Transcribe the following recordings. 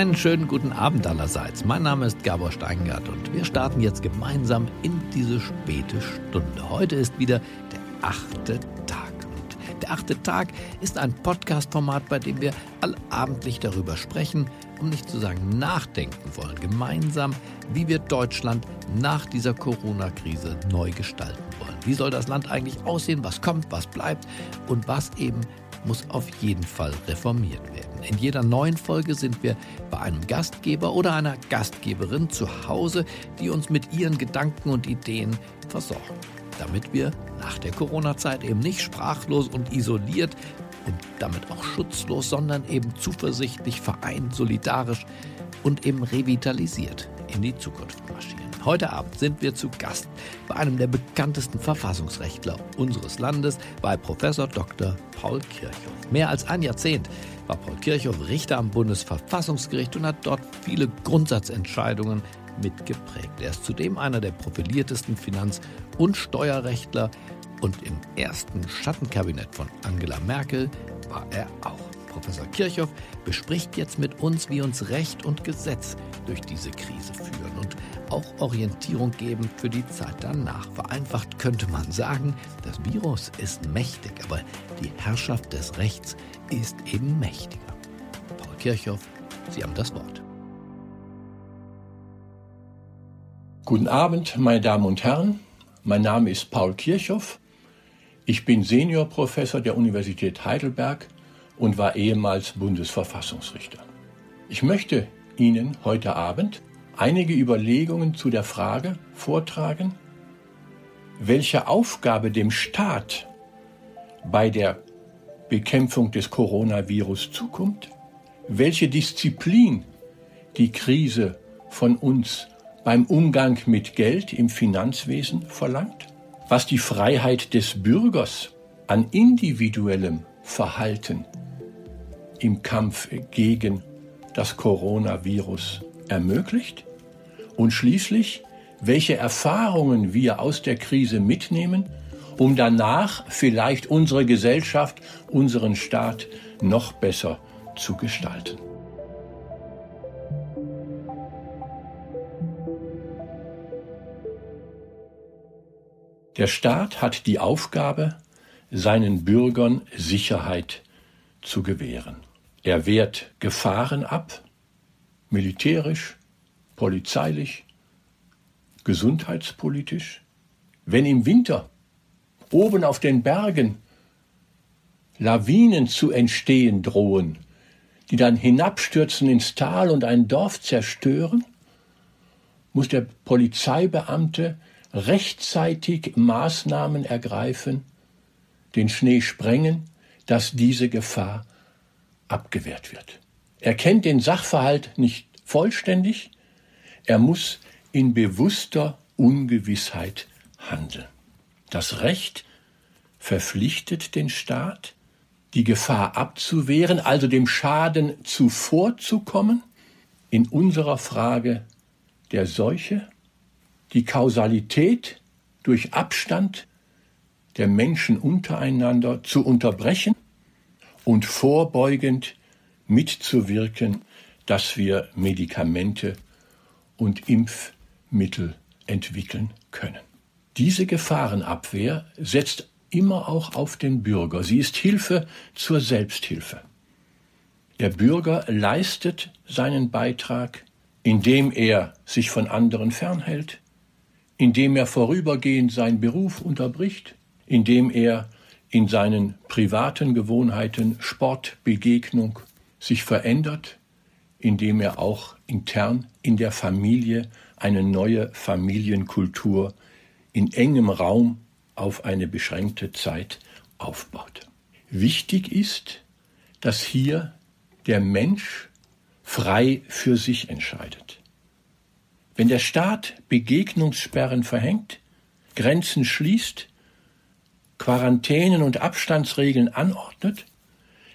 Einen schönen guten Abend allerseits. Mein Name ist Gabor Steingart und wir starten jetzt gemeinsam in diese späte Stunde. Heute ist wieder der achte Tag. Und der achte Tag ist ein Podcast-Format, bei dem wir allabendlich darüber sprechen, um nicht zu sagen nachdenken wollen, gemeinsam, wie wir Deutschland nach dieser Corona-Krise neu gestalten wollen. Wie soll das Land eigentlich aussehen? Was kommt, was bleibt und was eben muss auf jeden Fall reformiert werden. In jeder neuen Folge sind wir bei einem Gastgeber oder einer Gastgeberin zu Hause, die uns mit ihren Gedanken und Ideen versorgen, damit wir nach der Corona-Zeit eben nicht sprachlos und isoliert und damit auch schutzlos, sondern eben zuversichtlich, vereint, solidarisch und eben revitalisiert in die Zukunft marschieren. Heute Abend sind wir zu Gast bei einem der bekanntesten Verfassungsrechtler unseres Landes, bei Professor Dr. Paul Kirchhoff. Mehr als ein Jahrzehnt war Paul Kirchhoff Richter am Bundesverfassungsgericht und hat dort viele Grundsatzentscheidungen mitgeprägt. Er ist zudem einer der profiliertesten Finanz- und Steuerrechtler und im ersten Schattenkabinett von Angela Merkel war er auch. Professor Kirchhoff bespricht jetzt mit uns, wie uns Recht und Gesetz durch diese Krise führen und auch Orientierung geben für die Zeit danach. Vereinfacht könnte man sagen, das Virus ist mächtig, aber die Herrschaft des Rechts ist eben mächtiger. Paul Kirchhoff, Sie haben das Wort. Guten Abend, meine Damen und Herren. Mein Name ist Paul Kirchhoff. Ich bin Seniorprofessor der Universität Heidelberg und war ehemals Bundesverfassungsrichter. Ich möchte Ihnen heute Abend einige Überlegungen zu der Frage vortragen, welche Aufgabe dem Staat bei der Bekämpfung des Coronavirus zukommt, welche Disziplin die Krise von uns beim Umgang mit Geld im Finanzwesen verlangt, was die Freiheit des Bürgers an individuellem Verhalten im Kampf gegen das Coronavirus ermöglicht und schließlich, welche Erfahrungen wir aus der Krise mitnehmen, um danach vielleicht unsere Gesellschaft, unseren Staat noch besser zu gestalten. Der Staat hat die Aufgabe, seinen Bürgern Sicherheit zu gewähren. Er wehrt Gefahren ab, militärisch, polizeilich, gesundheitspolitisch. Wenn im Winter oben auf den Bergen Lawinen zu entstehen drohen, die dann hinabstürzen ins Tal und ein Dorf zerstören, muss der Polizeibeamte rechtzeitig Maßnahmen ergreifen, den Schnee sprengen, dass diese Gefahr abgewehrt wird. Er kennt den Sachverhalt nicht vollständig, er muss in bewusster Ungewissheit handeln. Das Recht verpflichtet den Staat, die Gefahr abzuwehren, also dem Schaden zuvorzukommen, in unserer Frage der Seuche, die Kausalität durch Abstand der Menschen untereinander zu unterbrechen und vorbeugend mitzuwirken, dass wir Medikamente und Impfmittel entwickeln können. Diese Gefahrenabwehr setzt immer auch auf den Bürger. Sie ist Hilfe zur Selbsthilfe. Der Bürger leistet seinen Beitrag, indem er sich von anderen fernhält, indem er vorübergehend seinen Beruf unterbricht, indem er in seinen privaten Gewohnheiten Sportbegegnung sich verändert, indem er auch intern in der Familie eine neue Familienkultur in engem Raum auf eine beschränkte Zeit aufbaut. Wichtig ist, dass hier der Mensch frei für sich entscheidet. Wenn der Staat Begegnungssperren verhängt, Grenzen schließt, Quarantänen und Abstandsregeln anordnet,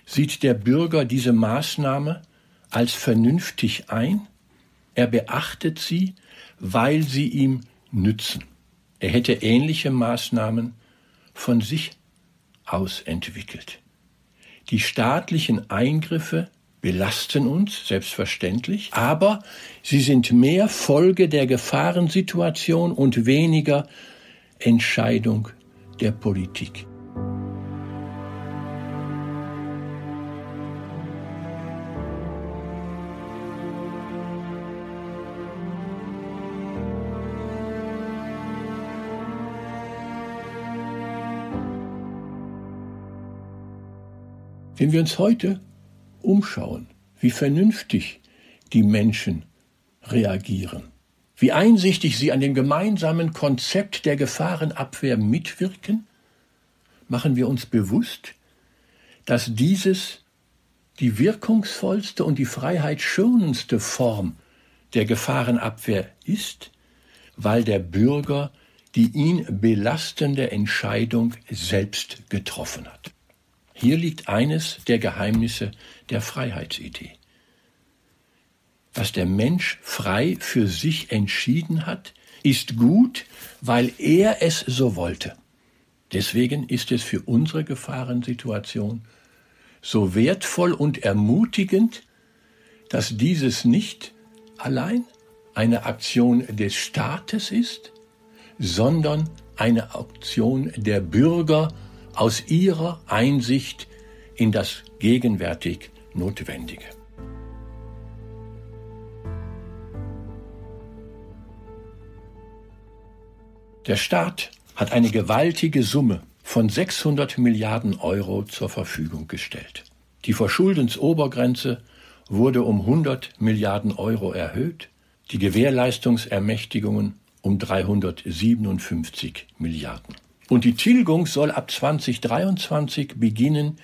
sieht der Bürger diese Maßnahme als vernünftig ein, er beachtet sie, weil sie ihm nützen. Er hätte ähnliche Maßnahmen von sich aus entwickelt. Die staatlichen Eingriffe belasten uns, selbstverständlich, aber sie sind mehr Folge der Gefahrensituation und weniger Entscheidung der Politik. Wenn wir uns heute umschauen, wie vernünftig die Menschen reagieren, wie einsichtig sie an dem gemeinsamen Konzept der Gefahrenabwehr mitwirken, machen wir uns bewusst, dass dieses die wirkungsvollste und die freiheitsschonendste Form der Gefahrenabwehr ist, weil der Bürger die ihn belastende Entscheidung selbst getroffen hat. Hier liegt eines der Geheimnisse der Freiheitsidee. Was der Mensch frei für sich entschieden hat, ist gut, weil er es so wollte. Deswegen ist es für unsere Gefahrensituation so wertvoll und ermutigend, dass dieses nicht allein eine Aktion des Staates ist, sondern eine Aktion der Bürger aus ihrer Einsicht in das gegenwärtig Notwendige. Der Staat hat eine gewaltige Summe von 600 Milliarden Euro zur Verfügung gestellt. Die Verschuldensobergrenze wurde um 100 Milliarden Euro erhöht, die Gewährleistungsermächtigungen um 357 Milliarden. Und die Tilgung soll ab 2023 beginnen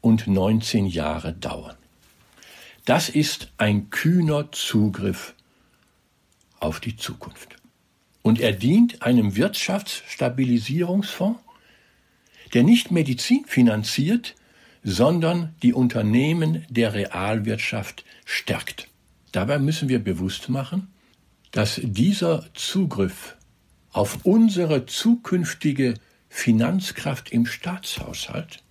und 19 Jahre dauern. Das ist ein kühner Zugriff auf die Zukunft. Und er dient einem Wirtschaftsstabilisierungsfonds, der nicht Medizin finanziert, sondern die Unternehmen der Realwirtschaft stärkt. Dabei müssen wir bewusst machen, dass dieser Zugriff auf unsere zukünftige Finanzkraft im Staatshaushalt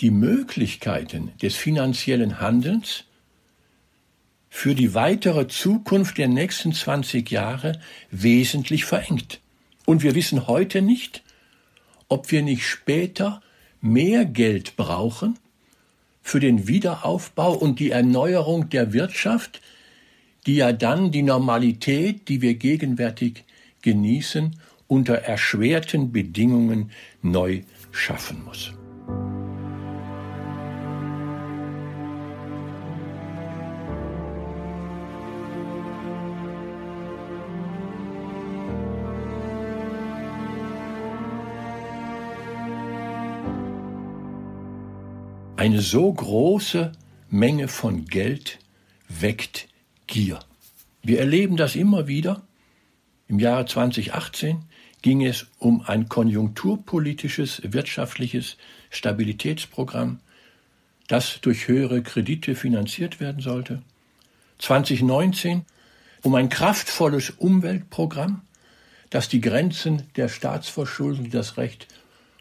die Möglichkeiten des finanziellen Handelns für die weitere Zukunft der nächsten 20 Jahre wesentlich verengt. Und wir wissen heute nicht, ob wir nicht später mehr Geld brauchen für den Wiederaufbau und die Erneuerung der Wirtschaft, die ja dann die Normalität, die wir gegenwärtig genießen, unter erschwerten Bedingungen neu schaffen muss. Eine so große Menge von Geld weckt Gier. Wir erleben das immer wieder. Im Jahre 2018 ging es um ein konjunkturpolitisches wirtschaftliches Stabilitätsprogramm, das durch höhere Kredite finanziert werden sollte. 2019 um ein kraftvolles Umweltprogramm, das die Grenzen der Staatsverschuldung, die das Recht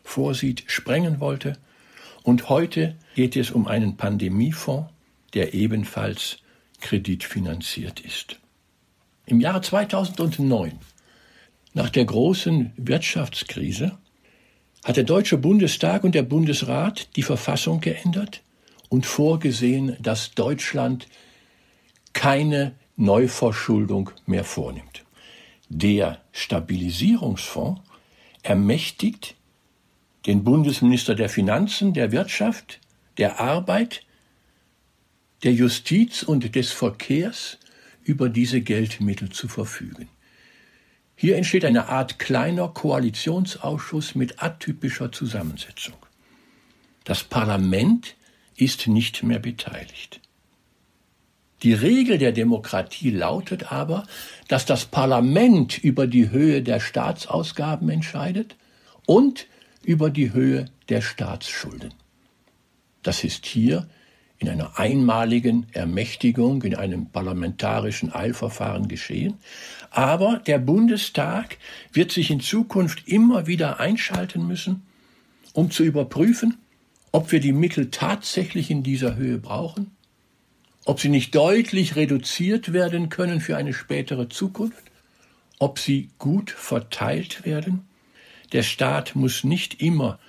vorsieht, sprengen wollte. Und heute geht es um einen Pandemiefonds, der ebenfalls kreditfinanziert ist. Im Jahre 2009, nach der großen Wirtschaftskrise, hat der Deutsche Bundestag und der Bundesrat die Verfassung geändert und vorgesehen, dass Deutschland keine Neuverschuldung mehr vornimmt. Der Stabilisierungsfonds ermächtigt den Bundesminister der Finanzen, der Wirtschaft, der Arbeit, der Justiz und des Verkehrs über diese Geldmittel zu verfügen. Hier entsteht eine Art kleiner Koalitionsausschuss mit atypischer Zusammensetzung. Das Parlament ist nicht mehr beteiligt. Die Regel der Demokratie lautet aber, dass das Parlament über die Höhe der Staatsausgaben entscheidet und über die Höhe der Staatsschulden. Das ist hier in einer einmaligen Ermächtigung, in einem parlamentarischen Eilverfahren geschehen. Aber der Bundestag wird sich in Zukunft immer wieder einschalten müssen, um zu überprüfen, ob wir die Mittel tatsächlich in dieser Höhe brauchen, ob sie nicht deutlich reduziert werden können für eine spätere Zukunft, ob sie gut verteilt werden. Der Staat muss nicht immer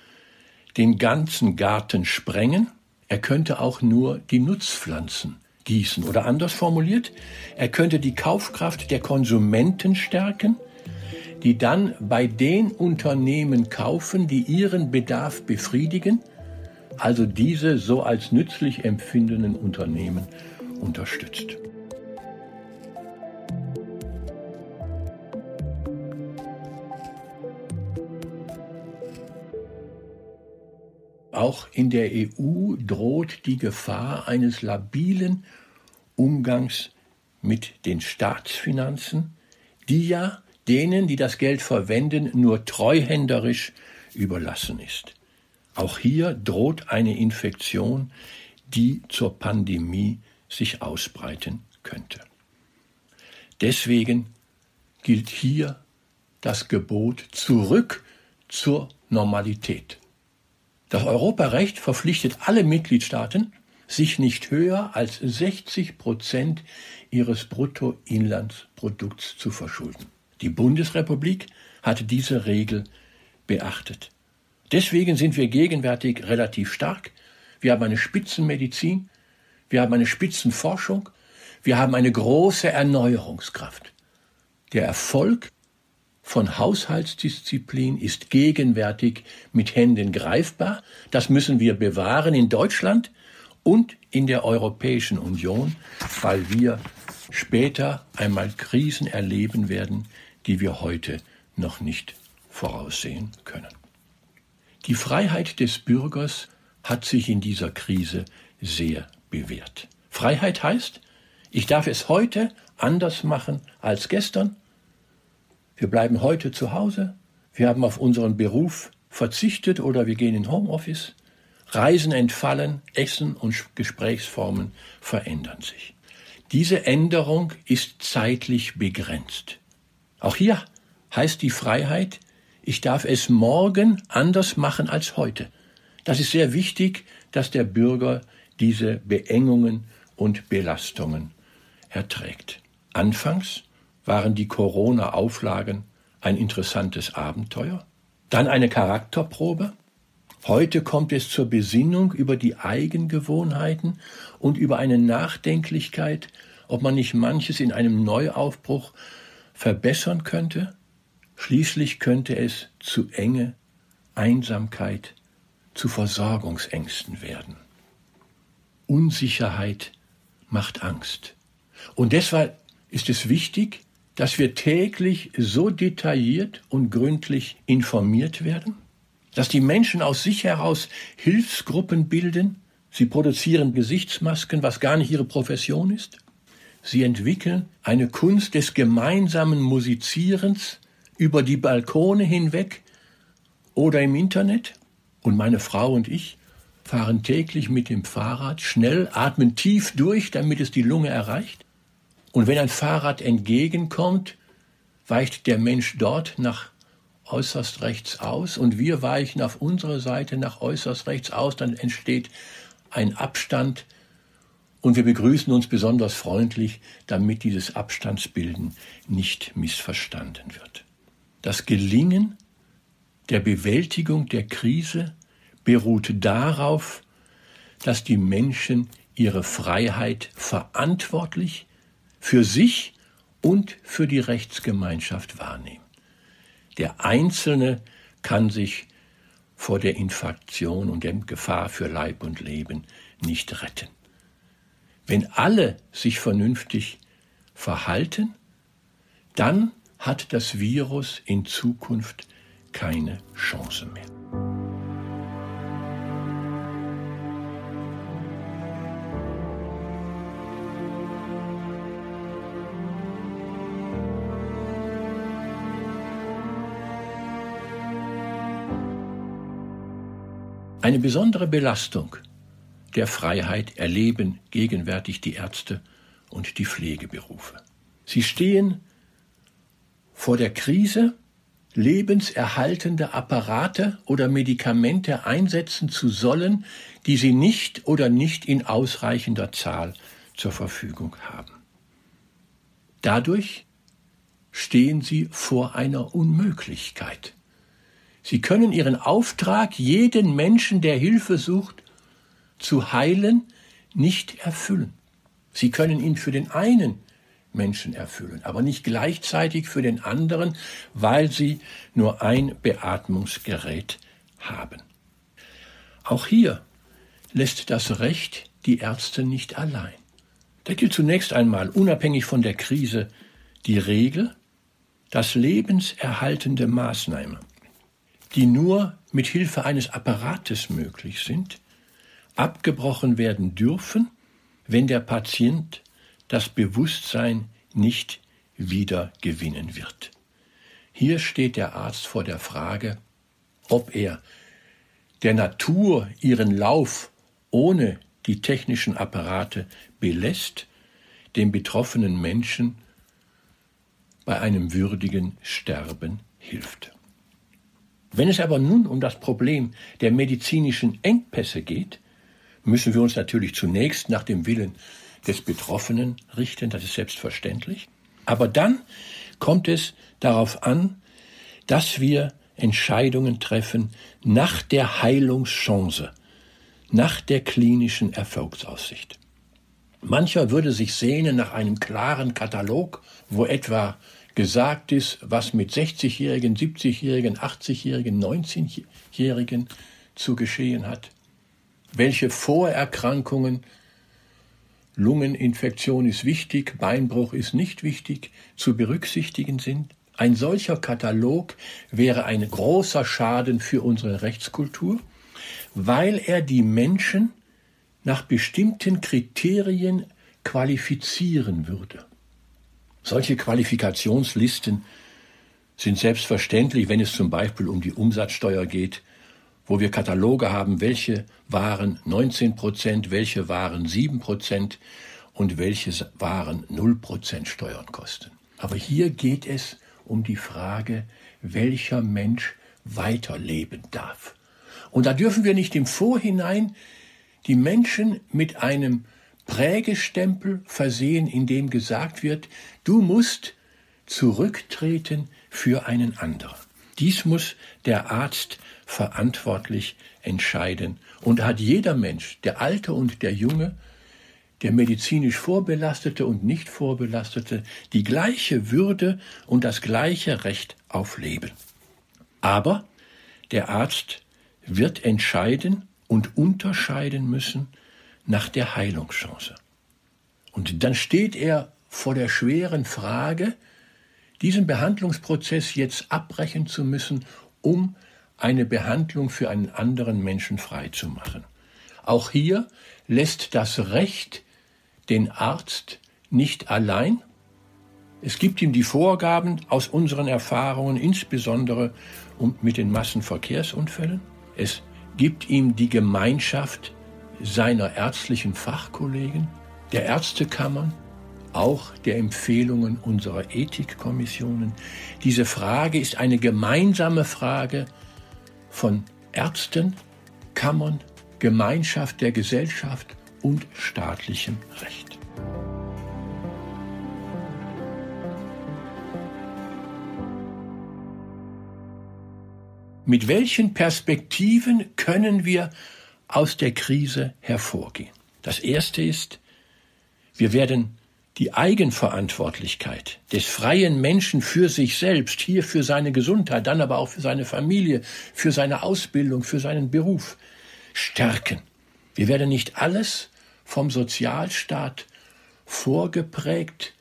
den ganzen Garten sprengen, er könnte auch nur die Nutzpflanzen gießen. Oder anders formuliert, er könnte die Kaufkraft der Konsumenten stärken, die dann bei den Unternehmen kaufen, die ihren Bedarf befriedigen, also diese so als nützlich empfindenden Unternehmen unterstützt. Auch in der EU droht die Gefahr eines labilen Umgangs mit den Staatsfinanzen, die ja denen, die das Geld verwenden, nur treuhänderisch überlassen ist. Auch hier droht eine Infektion, die zur Pandemie sich ausbreiten könnte. Deswegen gilt hier das Gebot zurück zur Normalität. Das Europarecht verpflichtet alle Mitgliedstaaten, sich nicht höher als 60 Prozent ihres Bruttoinlandsprodukts zu verschulden. Die Bundesrepublik hat diese Regel beachtet. Deswegen sind wir gegenwärtig relativ stark. Wir haben eine Spitzenmedizin, wir haben eine Spitzenforschung, wir haben eine große Erneuerungskraft. Der Erfolg von Haushaltsdisziplin ist gegenwärtig mit Händen greifbar. Das müssen wir bewahren in Deutschland und in der Europäischen Union, weil wir später einmal Krisen erleben werden, die wir heute noch nicht voraussehen können. Die Freiheit des Bürgers hat sich in dieser Krise sehr bewährt. Freiheit heißt, ich darf es heute anders machen als gestern wir bleiben heute zu Hause. Wir haben auf unseren Beruf verzichtet oder wir gehen in Homeoffice. Reisen entfallen, Essen und Gesprächsformen verändern sich. Diese Änderung ist zeitlich begrenzt. Auch hier heißt die Freiheit, ich darf es morgen anders machen als heute. Das ist sehr wichtig, dass der Bürger diese Beengungen und Belastungen erträgt. Anfangs waren die Corona-Auflagen ein interessantes Abenteuer, dann eine Charakterprobe. Heute kommt es zur Besinnung über die Eigengewohnheiten und über eine Nachdenklichkeit, ob man nicht manches in einem Neuaufbruch verbessern könnte. Schließlich könnte es zu Enge, Einsamkeit, zu Versorgungsängsten werden. Unsicherheit macht Angst. Und deshalb ist es wichtig, dass wir täglich so detailliert und gründlich informiert werden, dass die Menschen aus sich heraus Hilfsgruppen bilden, sie produzieren Gesichtsmasken, was gar nicht ihre Profession ist, sie entwickeln eine Kunst des gemeinsamen Musizierens über die Balkone hinweg oder im Internet, und meine Frau und ich fahren täglich mit dem Fahrrad schnell, atmen tief durch, damit es die Lunge erreicht, und wenn ein Fahrrad entgegenkommt, weicht der Mensch dort nach äußerst rechts aus. Und wir weichen auf unserer Seite nach äußerst rechts aus, dann entsteht ein Abstand. Und wir begrüßen uns besonders freundlich, damit dieses Abstandsbilden nicht missverstanden wird. Das Gelingen der Bewältigung der Krise beruht darauf, dass die Menschen ihre Freiheit verantwortlich für sich und für die Rechtsgemeinschaft wahrnehmen. Der Einzelne kann sich vor der Infektion und der Gefahr für Leib und Leben nicht retten. Wenn alle sich vernünftig verhalten, dann hat das Virus in Zukunft keine Chance mehr. Eine besondere Belastung der Freiheit erleben gegenwärtig die Ärzte und die Pflegeberufe. Sie stehen vor der Krise, lebenserhaltende Apparate oder Medikamente einsetzen zu sollen, die sie nicht oder nicht in ausreichender Zahl zur Verfügung haben. Dadurch stehen sie vor einer Unmöglichkeit. Sie können ihren Auftrag, jeden Menschen, der Hilfe sucht, zu heilen, nicht erfüllen. Sie können ihn für den einen Menschen erfüllen, aber nicht gleichzeitig für den anderen, weil sie nur ein Beatmungsgerät haben. Auch hier lässt das Recht die Ärzte nicht allein. Da gilt zunächst einmal, unabhängig von der Krise, die Regel, dass lebenserhaltende Maßnahmen, die nur mit Hilfe eines Apparates möglich sind, abgebrochen werden dürfen, wenn der Patient das Bewusstsein nicht wieder gewinnen wird. Hier steht der Arzt vor der Frage, ob er der Natur ihren Lauf ohne die technischen Apparate belässt, dem betroffenen Menschen bei einem würdigen Sterben hilft. Wenn es aber nun um das Problem der medizinischen Engpässe geht, müssen wir uns natürlich zunächst nach dem Willen des Betroffenen richten, das ist selbstverständlich. Aber dann kommt es darauf an, dass wir Entscheidungen treffen nach der Heilungschance, nach der klinischen Erfolgsaussicht. Mancher würde sich sehnen nach einem klaren Katalog, wo etwa gesagt ist, was mit 60-Jährigen, 70-Jährigen, 80-Jährigen, 19-Jährigen zu geschehen hat, welche Vorerkrankungen Lungeninfektion ist wichtig, Beinbruch ist nicht wichtig, zu berücksichtigen sind. Ein solcher Katalog wäre ein großer Schaden für unsere Rechtskultur, weil er die Menschen nach bestimmten Kriterien qualifizieren würde. Solche Qualifikationslisten sind selbstverständlich, wenn es zum Beispiel um die Umsatzsteuer geht, wo wir Kataloge haben, welche Waren 19 Prozent, welche Waren 7 Prozent und welche Waren 0 Prozent Steuern kosten. Aber hier geht es um die Frage, welcher Mensch weiterleben darf. Und da dürfen wir nicht im Vorhinein die Menschen mit einem Prägestempel versehen, in dem gesagt wird, du musst zurücktreten für einen anderen. Dies muss der Arzt verantwortlich entscheiden. Und hat jeder Mensch, der Alte und der Junge, der medizinisch Vorbelastete und nicht Vorbelastete, die gleiche Würde und das gleiche Recht auf Leben. Aber der Arzt wird entscheiden und unterscheiden müssen nach der Heilungschance. Und dann steht er vor der schweren Frage, diesen Behandlungsprozess jetzt abbrechen zu müssen, um eine Behandlung für einen anderen Menschen freizumachen. Auch hier lässt das Recht den Arzt nicht allein. Es gibt ihm die Vorgaben aus unseren Erfahrungen, insbesondere mit den Massenverkehrsunfällen. Es gibt ihm die Gemeinschaft seiner ärztlichen Fachkollegen, der Ärztekammern, auch der Empfehlungen unserer Ethikkommissionen. Diese Frage ist eine gemeinsame Frage von Ärzten, Kammern, Gemeinschaft der Gesellschaft und staatlichem Recht. Mit welchen Perspektiven können wir aus der Krise hervorgehen? Das erste ist, wir werden die Eigenverantwortlichkeit des freien Menschen für sich selbst, hier für seine Gesundheit, dann aber auch für seine Familie, für seine Ausbildung, für seinen Beruf stärken. Wir werden nicht alles vom Sozialstaat vorgeprägt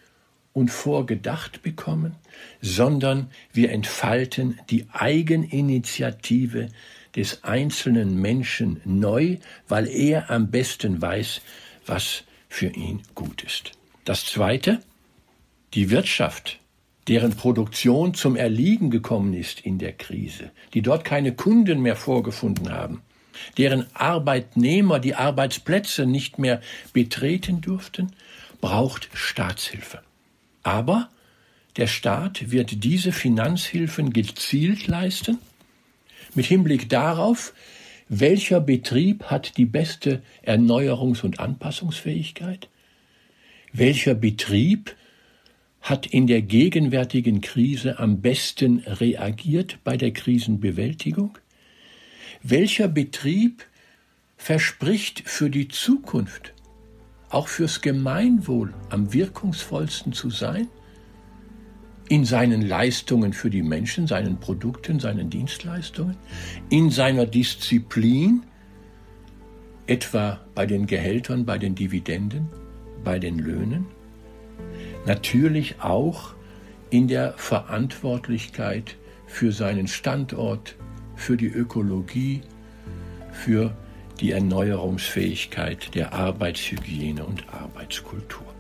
und vorgedacht bekommen, sondern wir entfalten die Eigeninitiative des einzelnen Menschen neu, weil er am besten weiß, was für ihn gut ist. Das Zweite, die Wirtschaft, deren Produktion zum Erliegen gekommen ist in der Krise, die dort keine Kunden mehr vorgefunden haben, deren Arbeitnehmer die Arbeitsplätze nicht mehr betreten durften, braucht Staatshilfe. Aber der Staat wird diese Finanzhilfen gezielt leisten, mit Hinblick darauf, welcher Betrieb hat die beste Erneuerungs- und Anpassungsfähigkeit, welcher Betrieb hat in der gegenwärtigen Krise am besten reagiert bei der Krisenbewältigung, welcher Betrieb verspricht für die Zukunft, auch fürs Gemeinwohl am wirkungsvollsten zu sein, in seinen Leistungen für die Menschen, seinen Produkten, seinen Dienstleistungen, in seiner Disziplin, etwa bei den Gehältern, bei den Dividenden, bei den Löhnen, natürlich auch in der Verantwortlichkeit für seinen Standort, für die Ökologie, für die Erneuerungsfähigkeit der Arbeitshygiene und Arbeitskultur.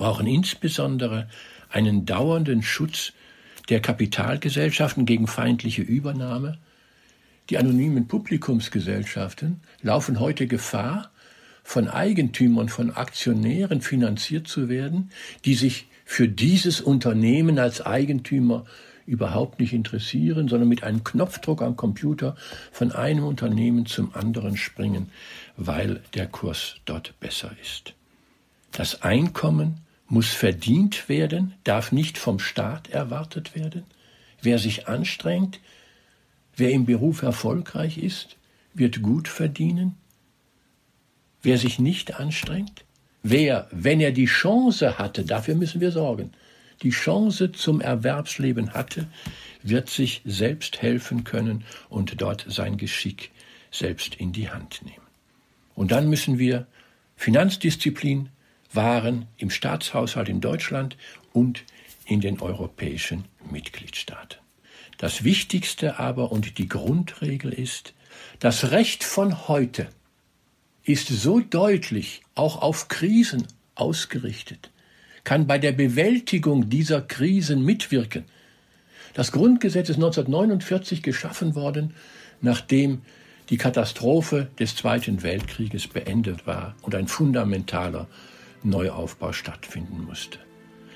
Brauchen insbesondere einen dauernden Schutz der Kapitalgesellschaften gegen feindliche Übernahme. Die anonymen Publikumsgesellschaften laufen heute Gefahr, von Eigentümern, von Aktionären finanziert zu werden, die sich für dieses Unternehmen als Eigentümer überhaupt nicht interessieren, sondern mit einem Knopfdruck am Computer von einem Unternehmen zum anderen springen, weil der Kurs dort besser ist. Das Einkommen muss verdient werden, darf nicht vom Staat erwartet werden. Wer sich anstrengt, wer im Beruf erfolgreich ist, wird gut verdienen. Wer sich nicht anstrengt, wer, wenn er die Chance hatte, dafür müssen wir sorgen, die Chance zum Erwerbsleben hatte, wird sich selbst helfen können und dort sein Geschick selbst in die Hand nehmen. Und dann müssen wir Finanzdisziplin wahren im Staatshaushalt in Deutschland und in den europäischen Mitgliedstaaten. Das Wichtigste aber und die Grundregel ist, das Recht von heute ist so deutlich auch auf Krisen ausgerichtet, kann bei der Bewältigung dieser Krisen mitwirken. Das Grundgesetz ist 1949 geschaffen worden, nachdem die Katastrophe des Zweiten Weltkrieges beendet war und ein fundamentaler Neuaufbau stattfinden musste.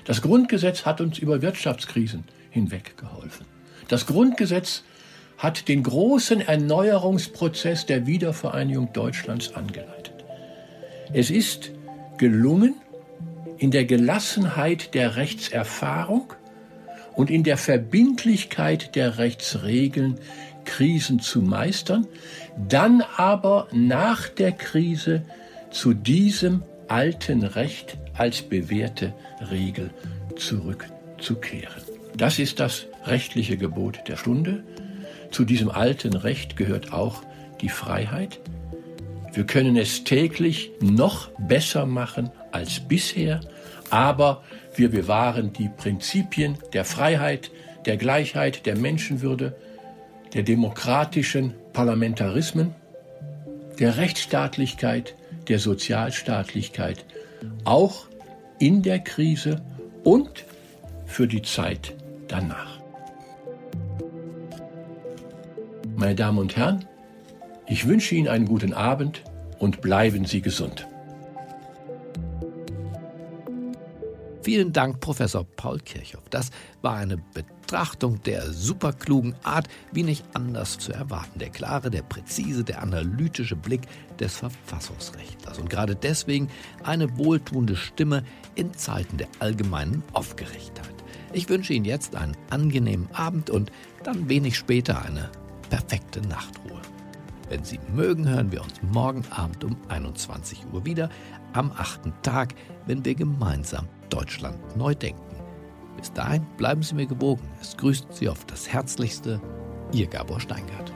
Das Grundgesetz hat uns über Wirtschaftskrisen hinweg geholfen. Das Grundgesetz hat den großen Erneuerungsprozess der Wiedervereinigung Deutschlands angeleitet. Es ist gelungen, in der Gelassenheit der Rechtserfahrung und in der Verbindlichkeit der Rechtsregeln Krisen zu meistern, dann aber nach der Krise zu diesem alten Recht als bewährte Regel zurückzukehren. Das ist das rechtliche Gebot der Stunde. Zu diesem alten Recht gehört auch die Freiheit. Wir können es täglich noch besser machen als bisher, aber wir bewahren die Prinzipien der Freiheit, der Gleichheit, der Menschenwürde, der demokratischen Parlamentarismen, der Rechtsstaatlichkeit, der Sozialstaatlichkeit, auch in der Krise und für die Zeit danach. Meine Damen und Herren, ich wünsche Ihnen einen guten Abend und bleiben Sie gesund. Vielen Dank, Professor Paul Kirchhoff. Das war eine Betrachtung der superklugen Art, wie nicht anders zu erwarten. Der klare, der präzise, der analytische Blick des Verfassungsrechtlers. Und gerade deswegen eine wohltuende Stimme in Zeiten der allgemeinen Aufgeregtheit. Ich wünsche Ihnen jetzt einen angenehmen Abend und dann wenig später eine perfekte Nachtruhe. Wenn Sie mögen, hören wir uns morgen Abend um 21 Uhr wieder am achten Tag, wenn wir gemeinsam Deutschland neu denken. Bis dahin bleiben Sie mir gewogen. Es grüßt Sie auf das Herzlichste, Ihr Gabor Steingart.